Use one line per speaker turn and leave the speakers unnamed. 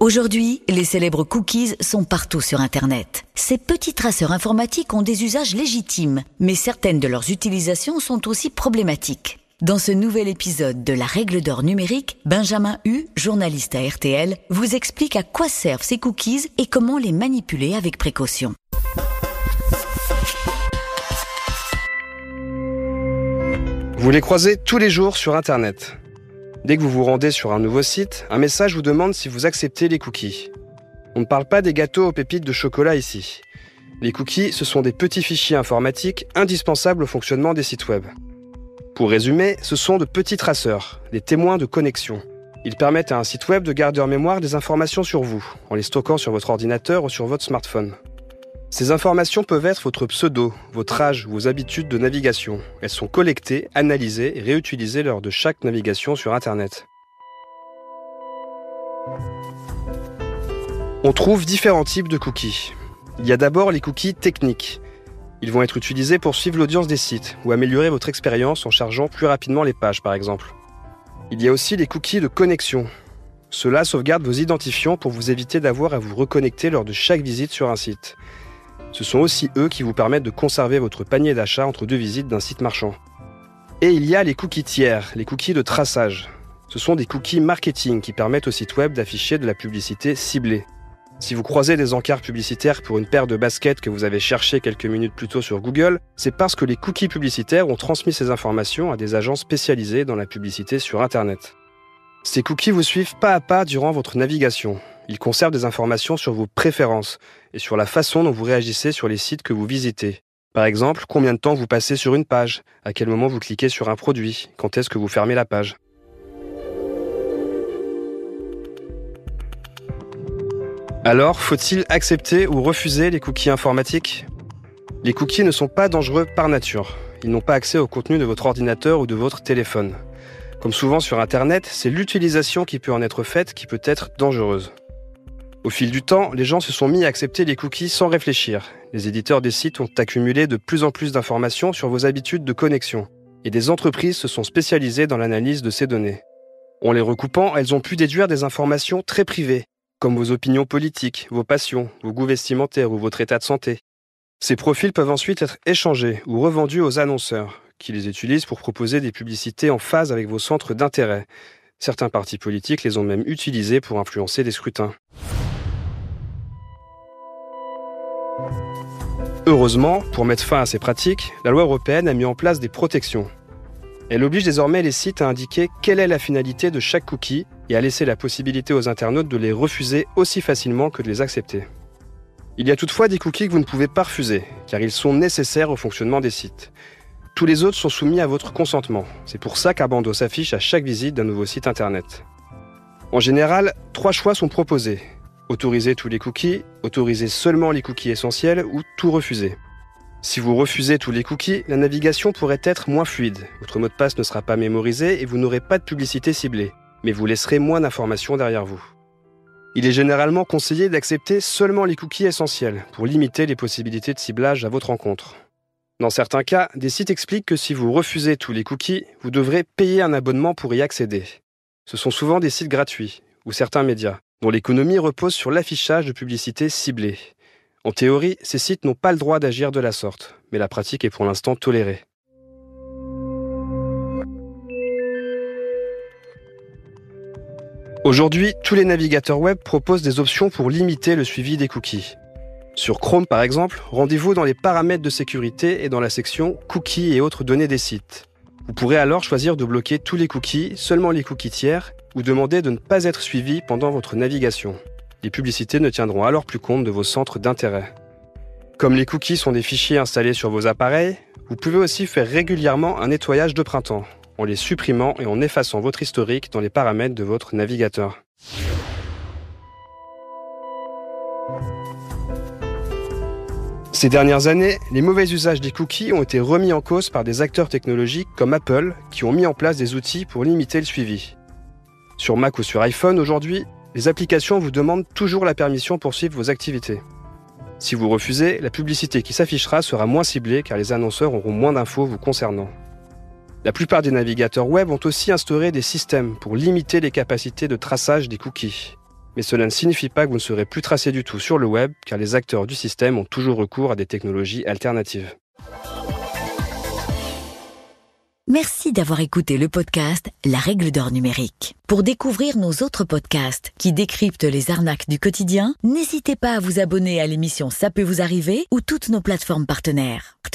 Aujourd'hui, les célèbres cookies sont partout sur Internet. Ces petits traceurs informatiques ont des usages légitimes, mais certaines de leurs utilisations sont aussi problématiques. Dans ce nouvel épisode de La règle d'or numérique, Benjamin Hu, journaliste à RTL, vous explique à quoi servent ces cookies et comment les manipuler avec précaution.
Vous les croisez tous les jours sur Internet. Dès que vous vous rendez sur un nouveau site, un message vous demande si vous acceptez les cookies. On ne parle pas des gâteaux aux pépites de chocolat ici. Les cookies, ce sont des petits fichiers informatiques indispensables au fonctionnement des sites web. Pour résumer, ce sont de petits traceurs, des témoins de connexion. Ils permettent à un site web de garder en mémoire des informations sur vous, en les stockant sur votre ordinateur ou sur votre smartphone. Ces informations peuvent être votre pseudo, votre âge, vos habitudes de navigation. Elles sont collectées, analysées et réutilisées lors de chaque navigation sur Internet. On trouve différents types de cookies. Il y a d'abord les cookies techniques. Ils vont être utilisés pour suivre l'audience des sites ou améliorer votre expérience en chargeant plus rapidement les pages par exemple. Il y a aussi les cookies de connexion. Cela sauvegarde vos identifiants pour vous éviter d'avoir à vous reconnecter lors de chaque visite sur un site. Ce sont aussi eux qui vous permettent de conserver votre panier d'achat entre deux visites d'un site marchand. Et il y a les cookies tiers, les cookies de traçage. Ce sont des cookies marketing qui permettent au site web d'afficher de la publicité ciblée. Si vous croisez des encarts publicitaires pour une paire de baskets que vous avez cherché quelques minutes plus tôt sur Google, c'est parce que les cookies publicitaires ont transmis ces informations à des agents spécialisés dans la publicité sur Internet. Ces cookies vous suivent pas à pas durant votre navigation. Ils conservent des informations sur vos préférences et sur la façon dont vous réagissez sur les sites que vous visitez. Par exemple, combien de temps vous passez sur une page, à quel moment vous cliquez sur un produit, quand est-ce que vous fermez la page? Alors, faut-il accepter ou refuser les cookies informatiques? Les cookies ne sont pas dangereux par nature. Ils n'ont pas accès au contenu de votre ordinateur ou de votre téléphone. Comme souvent sur Internet, c'est l'utilisation qui peut en être faite qui peut être dangereuse. Au fil du temps, les gens se sont mis à accepter les cookies sans réfléchir. Les éditeurs des sites ont accumulé de plus en plus d'informations sur vos habitudes de connexion. Et des entreprises se sont spécialisées dans l'analyse de ces données. En les recoupant, elles ont pu déduire des informations très privées, comme vos opinions politiques, vos passions, vos goûts vestimentaires ou votre état de santé. Ces profils peuvent ensuite être échangés ou revendus aux annonceurs, qui les utilisent pour proposer des publicités en phase avec vos centres d'intérêt. Certains partis politiques les ont même utilisés pour influencer des scrutins. Heureusement, pour mettre fin à ces pratiques, la loi européenne a mis en place des protections. Elle oblige désormais les sites à indiquer quelle est la finalité de chaque cookie et à laisser la possibilité aux internautes de les refuser aussi facilement que de les accepter. Il y a toutefois des cookies que vous ne pouvez pas refuser, car ils sont nécessaires au fonctionnement des sites. Tous les autres sont soumis à votre consentement. C'est pour ça qu'un bandeau s'affiche à chaque visite d'un nouveau site internet. En général, trois choix sont proposés. Autoriser tous les cookies, autoriser seulement les cookies essentiels ou tout refuser. Si vous refusez tous les cookies, la navigation pourrait être moins fluide. Votre mot de passe ne sera pas mémorisé et vous n'aurez pas de publicité ciblée, mais vous laisserez moins d'informations derrière vous. Il est généralement conseillé d'accepter seulement les cookies essentiels pour limiter les possibilités de ciblage à votre rencontre. Dans certains cas, des sites expliquent que si vous refusez tous les cookies, vous devrez payer un abonnement pour y accéder. Ce sont souvent des sites gratuits ou certains médias dont l'économie repose sur l'affichage de publicités ciblées. En théorie, ces sites n'ont pas le droit d'agir de la sorte, mais la pratique est pour l'instant tolérée. Aujourd'hui, tous les navigateurs web proposent des options pour limiter le suivi des cookies. Sur Chrome par exemple, rendez-vous dans les paramètres de sécurité et dans la section Cookies et autres données des sites. Vous pourrez alors choisir de bloquer tous les cookies, seulement les cookies tiers, ou demander de ne pas être suivi pendant votre navigation. Les publicités ne tiendront alors plus compte de vos centres d'intérêt. Comme les cookies sont des fichiers installés sur vos appareils, vous pouvez aussi faire régulièrement un nettoyage de printemps, en les supprimant et en effaçant votre historique dans les paramètres de votre navigateur. Ces dernières années, les mauvais usages des cookies ont été remis en cause par des acteurs technologiques comme Apple qui ont mis en place des outils pour limiter le suivi. Sur Mac ou sur iPhone aujourd'hui, les applications vous demandent toujours la permission pour suivre vos activités. Si vous refusez, la publicité qui s'affichera sera moins ciblée car les annonceurs auront moins d'infos vous concernant. La plupart des navigateurs web ont aussi instauré des systèmes pour limiter les capacités de traçage des cookies. Mais cela ne signifie pas que vous ne serez plus tracé du tout sur le web, car les acteurs du système ont toujours recours à des technologies alternatives.
Merci d'avoir écouté le podcast La règle d'or numérique. Pour découvrir nos autres podcasts qui décryptent les arnaques du quotidien, n'hésitez pas à vous abonner à l'émission Ça peut vous arriver ou toutes nos plateformes partenaires.